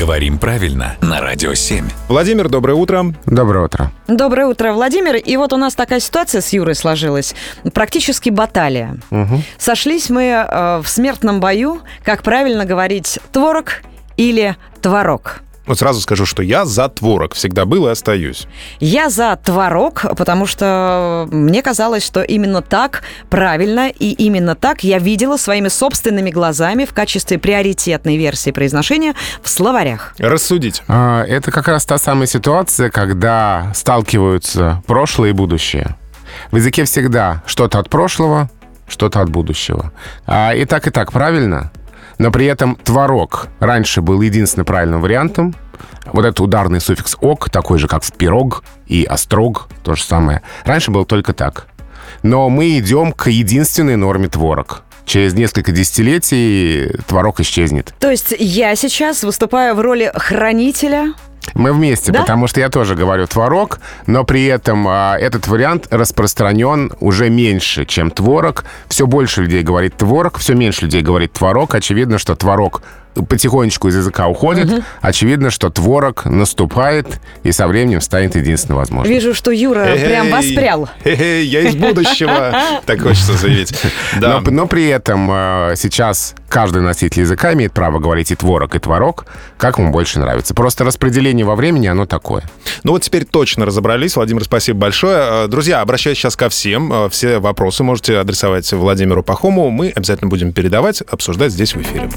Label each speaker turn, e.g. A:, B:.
A: Говорим правильно на Радио 7.
B: Владимир, доброе утро.
C: Доброе утро.
D: Доброе утро, Владимир. И вот у нас такая ситуация с Юрой сложилась. Практически баталия. Сошлись мы э, в смертном бою, как правильно говорить, творог или творог.
B: Вот сразу скажу, что я за творог. Всегда был и остаюсь.
D: Я за творог, потому что мне казалось, что именно так правильно и именно так я видела своими собственными глазами в качестве приоритетной версии произношения в словарях.
B: Рассудить.
C: А, Это как раз та самая ситуация, когда сталкиваются прошлое и будущее. В языке всегда что-то от прошлого, что-то от будущего. А, И так, и так правильно, но при этом творог раньше был единственным правильным вариантом. Вот этот ударный суффикс «ок», такой же, как в пирог и острог, то же самое. Раньше было только так. Но мы идем к единственной норме творог. Через несколько десятилетий творог исчезнет.
D: То есть я сейчас выступаю в роли хранителя
C: Мы вместе,
D: Да?
C: потому что я тоже говорю творог, но при этом а, этот вариант распространен уже меньше, чем творог. Все больше людей говорит творог, все меньше людей говорит творог. Очевидно, что творог потихонечку из языка уходит. Очевидно, что творог наступает и со временем станет единственным возможным.
D: Вижу, что Юра прям
B: Эй,
D: воспрял.
B: эй, я из будущего. Так хочется заявить. Да.
C: Но, но при этом э, сейчас каждый носитель языка имеет право говорить и творог, и творог, как ему больше нравится. Просто распределение во времени, оно такое.
B: Ну вот теперь точно разобрались. Владимир, спасибо большое. Э, Друзья, обращаюсь сейчас ко всем. Э, Все вопросы можете адресовать Владимиру Пахому. Мы обязательно будем передавать, обсуждать здесь в эфире.